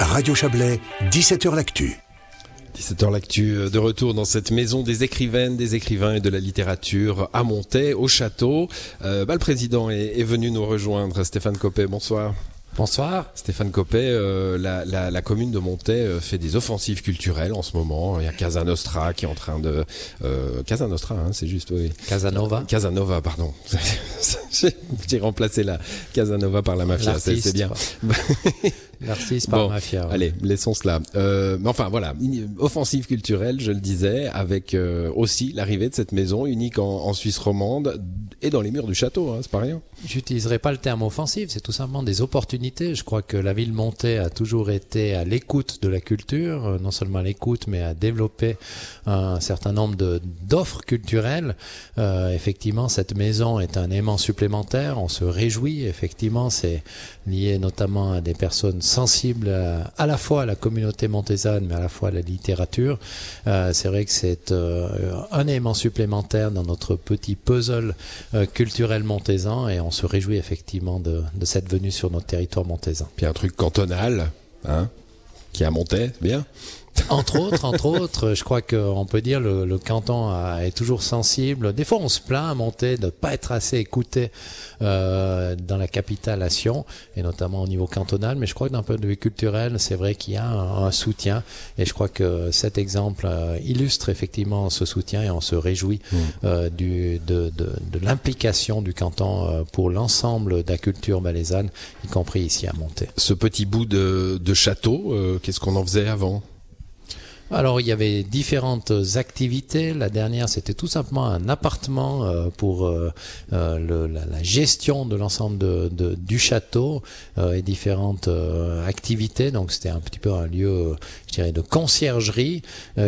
Radio Chablais, 17h L'Actu. 17h l'actu euh, de retour dans cette maison des écrivaines, des écrivains et de la littérature à Montaix, au château. Euh, bah, le président est, est, venu nous rejoindre, Stéphane Copé, bonsoir. Bonsoir. Stéphane Copé, euh, la, la, la, commune de Montaix euh, fait des offensives culturelles en ce moment. Il y a Casa Nostra qui est en train de... Euh, Casa Nostra, hein, c'est juste, oui. Casanova. Casanova, pardon. J'ai remplacé la Casanova par la mafia, c'est bien. L'artiste par bon, mafia. Ouais. Allez, laissons cela. Euh, mais enfin, voilà, offensive culturelle, je le disais, avec euh, aussi l'arrivée de cette maison unique en, en, Suisse romande et dans les murs du château, hein, c'est pas rien. J'utiliserai pas le terme offensive, c'est tout simplement des opportunités. Je crois que la ville Montée a toujours été à l'écoute de la culture, euh, non seulement à l'écoute, mais à développer un certain nombre d'offres culturelles. Euh, effectivement, cette maison est un aimant supplémentaire. On se réjouit. Effectivement, c'est lié notamment à des personnes sensibles à, la fois à la communauté montésane, mais à la fois à la littérature. Euh, c'est vrai que c'est euh, un aimant supplémentaire dans notre petit puzzle euh, culturel montaisan et on se réjouit effectivement de, de cette venue sur notre territoire montaisan. Puis un truc cantonal, hein, qui a monté, bien. Entre autres, entre autres, je crois qu'on peut dire le, le canton a, est toujours sensible. Des fois, on se plaint à monter de ne pas être assez écouté euh, dans la capitale à Sion, et notamment au niveau cantonal. Mais je crois que d'un point de vue culturel, c'est vrai qu'il y a un, un, soutien. Et je crois que cet exemple euh, illustre effectivement ce soutien et on se réjouit mmh. euh, du, de, de, de l'implication du canton pour l'ensemble de la culture malaisane, y compris ici à Monté. Ce petit bout de, de château, qu'est-ce qu'on en faisait avant? Alors il y avait différentes activités. La dernière c'était tout simplement un appartement euh, pour euh, euh, le, la, gestion de l'ensemble de, de, du château et différentes activités. Donc c'était un petit peu un lieu, je dirais, de conciergerie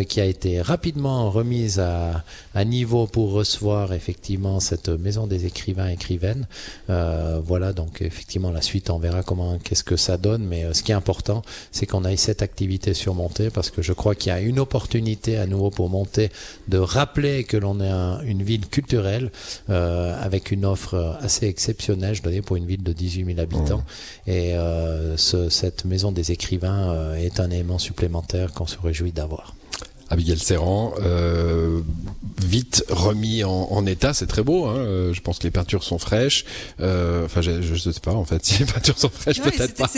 qui a été rapidement remise à, à, niveau pour recevoir effectivement cette maison des écrivains écrivaines. voilà donc effectivement la suite on verra comment qu'est-ce que ça donne. Mais ce qui est important c'est qu'on ait cette activité surmontée parce que je crois qu'il y a une opportunité à nouveau pour monter, de rappeler que l'on est un, une ville culturelle euh, avec une offre assez exceptionnelle, je dois dire, pour une ville de 18 000 habitants. Mmh. Et euh, ce, cette maison des écrivains euh, est un élément supplémentaire qu'on se réjouit d'avoir. Abigail Serran, euh, vite remis en, en état, c'est très beau. Hein, euh, je pense que les peintures sont fraîches. Euh, enfin, je, je sais pas en fait si les peintures sont fraîches, peut-être pas.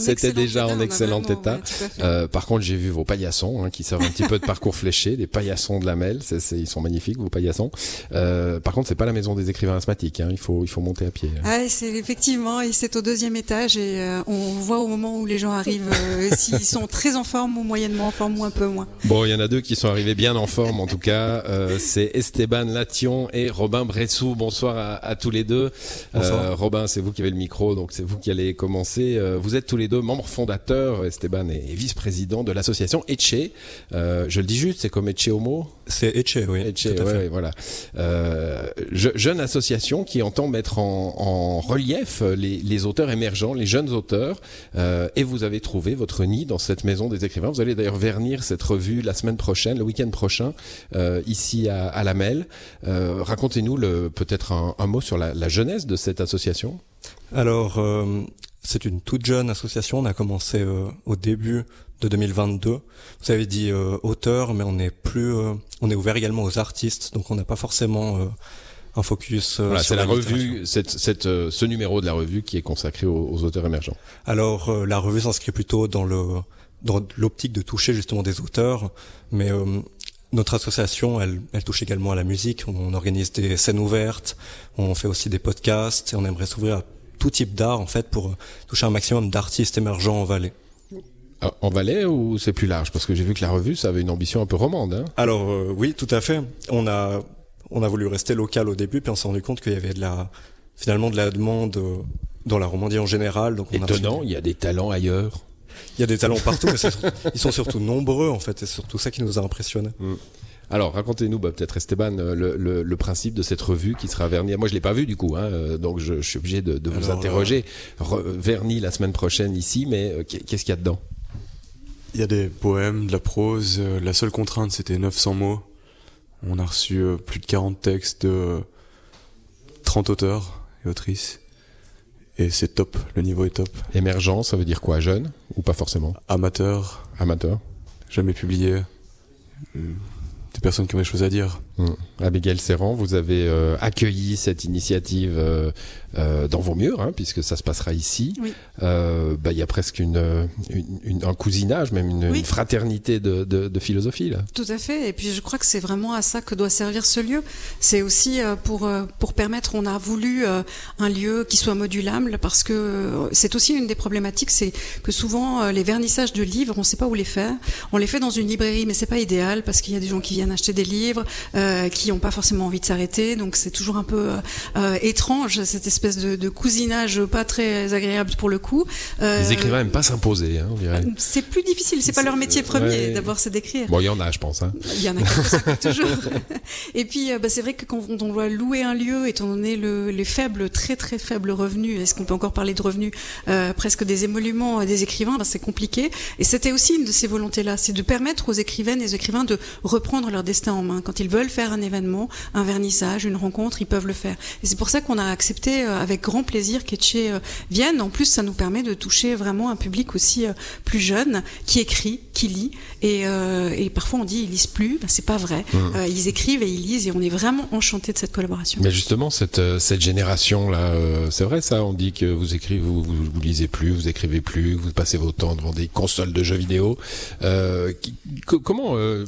C'était déjà en excellent état. Ouais, euh, par contre, j'ai vu vos paillassons hein, qui servent un petit peu de parcours fléché, des paillassons de la Melle. C est, c est, ils sont magnifiques vos paillassons. Euh, par contre, c'est pas la maison des écrivains asthmatiques. Hein, il faut il faut monter à pied. Ah, c'est effectivement, et c'est au deuxième étage et euh, on voit au moment où les gens arrivent s'ils sont très en forme ou moyennement en forme ou un peu moins. Bon, il y en a deux qui sont arrivés bien en forme en tout cas. Euh, c'est Esteban Lation et Robin Bressou. Bonsoir à, à tous les deux. Euh, Robin, c'est vous qui avez le micro, donc c'est vous qui allez commencer. Euh, vous êtes tous les deux membres fondateurs, Esteban est vice-président de l'association Etche. Euh, je le dis juste, c'est comme Etche Homo C'est Etche, oui. Etche, ouais, ouais, voilà. Euh, je, jeune association qui entend mettre en, en relief les, les, auteurs émergents, les jeunes auteurs. et vous avez trouvé votre nid dans cette maison des écrivains. Vous allez d'ailleurs vernir cette revue la semaine prochaine, le week-end prochain, ici à, à la Mel. Euh, Racontez-nous peut-être un, un, mot sur la, la, jeunesse de cette association. Alors, euh, c'est une toute jeune association. On a commencé euh, au début de 2022. Vous avez dit euh, auteur, mais on est plus, euh, on est ouvert également aux artistes, donc on n'a pas forcément euh, un focus. Voilà, c'est la, la revue, cette, cette, ce numéro de la revue qui est consacré aux, aux auteurs émergents. Alors, la revue s'inscrit plutôt dans le dans l'optique de toucher justement des auteurs, mais notre association, elle, elle, touche également à la musique. On organise des scènes ouvertes, on fait aussi des podcasts et on aimerait s'ouvrir à tout type d'art en fait pour toucher un maximum d'artistes émergents en Valais. Ah, en Valais ou c'est plus large? Parce que j'ai vu que la revue, ça avait une ambition un peu romande. Hein Alors euh, oui, tout à fait. On a on a voulu rester local au début, puis on s'est rendu compte qu'il y avait de la finalement de la demande euh, dans la Romandie en général. Donc on Étonnant, il y a des talents ailleurs. Il y a des talents partout, mais ils sont surtout nombreux en fait, et c'est surtout ça qui nous a impressionnés. Mm. Alors, racontez-nous bah, peut-être Esteban le, le, le, principe de cette revue qui sera vernie. Moi, je l'ai pas vue du coup, hein, donc je, je, suis obligé de, de vous Alors, interroger. Re, vernie la semaine prochaine ici, mais euh, qu'est-ce qu'il y a dedans? Il y a des poèmes, de la prose. Euh, la seule contrainte, c'était 900 mots. On a reçu euh, plus de 40 textes de 30 auteurs et autrices. et c'est top, le niveau est top. Émergent, ça veut dire quoi Jeune? Ou pas forcément? Amateur, Amateur jamais publié, euh, des personnes qui ont des choses à dire. Hum. Abigail Serran, vous avez euh, accueilli cette initiative euh, euh, dans vos murs, hein, puisque ça se passera ici. Oui. Euh, bah, Il y a presque une, une, une- un cousinage, même une, Oui. une fraternité de, de, de philosophie. Là. Tout à fait. Et puis je crois que c'est vraiment à ça que doit servir ce lieu. C'est aussi euh, pour euh, pour permettre. On a voulu euh, un lieu qui soit modulable parce que euh, c'est aussi une des problématiques, c'est que souvent euh, les vernissages de livres, on ne sait pas où les faire. On les fait dans une librairie, mais c'est pas idéal parce qu'il y a des gens qui viennent acheter des livres, euh, qui n'ont pas forcément envie de s'arrêter. Donc c'est toujours un peu euh, euh, étrange cette espèce de, de cousinage pas très agréable pour le coup. Les écrivains n'aiment pas s'imposer, hein, on dirait. C'est plus difficile. C'est pas leur métier premier. ouais. D'abord, c'est d'écrire. Bon, il y en a, je pense. Hein. Il y en a toujours. Et puis, bah, c'est vrai que quand on doit louer un lieu, étant donné le, les faibles, très très faibles revenus, est-ce qu'on peut encore parler de revenus, euh, presque des émoluments des écrivains, bah, c'est compliqué. Et c'était aussi une de ces volontés-là, c'est de permettre aux écrivaines et aux écrivains de reprendre leur destin en main. Quand ils veulent faire un événement, un vernissage, une rencontre, ils peuvent le faire. Et c'est pour ça qu'on a accepté euh, avec grand plaisir qu'Etche euh, vienne. En plus, ça nous permet de toucher vraiment un public aussi euh, plus jeune, qui écrit, qui lit. Et, euh, et parfois on dit ils lisent plus, ben, c'est pas vrai. Euh, ils écrivent et ils lisent et on est vraiment enchanté de cette collaboration. Mais justement, cette, cette génération-là, euh, c'est vrai ça, on dit que vous écrivez, vous, vous, vous lisez plus, vous écrivez plus, vous passez votre temps devant des consoles de jeux vidéo. Qui- comment, euh,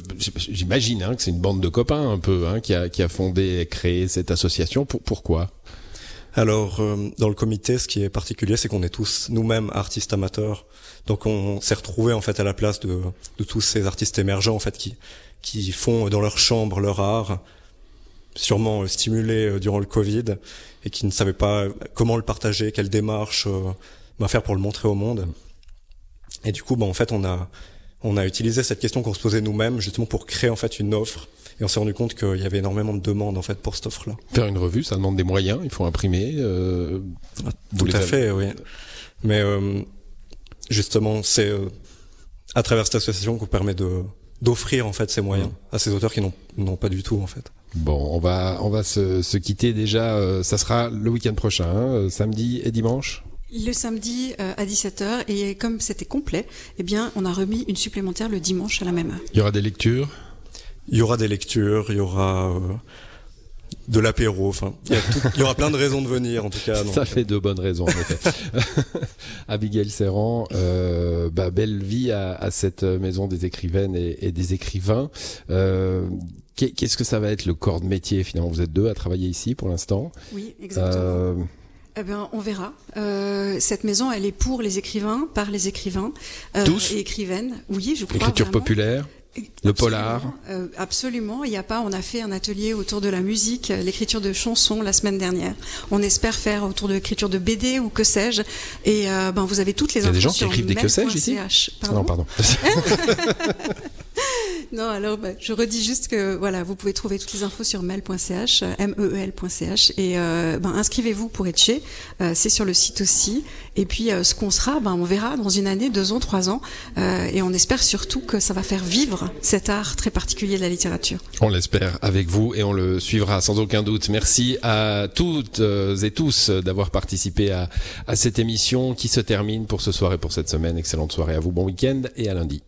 hein, que c'est une bande de copains un peu hein, qui, a, fondé et créé cette association. Pour, pourquoi? Alors, euh, dans le comité, ce qui est particulier, c'est qu'on est tous nous-mêmes artistes amateurs. Donc, on s'est retrouvés en fait à la place de, tous ces artistes émergents en fait qui font dans leur chambre leur art, sûrement stimulés euh, durant le Covid et qui ne savaient pas comment le partager, quelle démarche euh, bah, faire pour le montrer au monde. Et du coup, bah, en fait, on a on a utilisé cette question qu'on se posait nous-mêmes justement pour créer en fait une offre. Et on s'est rendu compte qu'il y avait énormément de demandes en fait pour cette offre-là. Faire une revue, ça demande des moyens, il faut imprimer. Euh, Tout à avez- fait, oui. Mais euh, justement, c'est euh, à travers cette association qu'on permet de d'offrir en fait ces moyens à ces auteurs qui n'ont n'ont pas du tout en fait. Bon, on va on va se, se quitter déjà. euh, ça sera le week-end prochain, hein, samedi et dimanche. Le samedi euh, à 17h et comme c'était complet, eh bien on a remis une supplémentaire le dimanche à la même heure. Il y aura des lectures? Il y aura des lectures, il y aura euh, de l'apéro, enfin, il il y aura plein de raisons de venir en tout cas. donc, Ça fait de bonnes raisons, en effet. Abigail Serran, euh, bah, belle vie à, à cette maison des écrivaines et, et des écrivains. Euh, qu'est- Qu'est-ce que ça va être le corps de métier finalement? Vous êtes deux à travailler ici pour l'instant. Oui, exactement. Eh bien, on verra. Euh, cette maison, elle est pour les écrivains, par les écrivains euh, Tous et écrivaines. Oui, je crois. écriture vraiment. populaire, le polar. Absolument, euh, absolument. Il n'y a pas. On a fait un atelier autour de la musique, euh, l'écriture de chansons la semaine dernière. On espère faire autour de l'écriture de BD ou que sais-je. Et euh, ben vous avez toutes les Il y a des gens qui écrivent des que sais-je ici. Ah non, Pardon pardon. Non, alors bah, je redis juste que voilà, vous pouvez trouver toutes les infos sur mail.ch, m e e l.ch et euh, ben, inscrivez-vous pour Etche, euh, c'est sur le site aussi. Et puis euh, ce qu'on sera, ben on verra dans une année, deux ans, trois ans, euh, et on espère surtout que ça va faire vivre cet art très particulier de la littérature. On l'espère avec vous et on le suivra sans aucun doute. Merci à toutes euh, et tous d'avoir participé à, à cette émission qui se termine pour ce soir et pour cette semaine. Excellente soirée à vous, bon week-end et à lundi.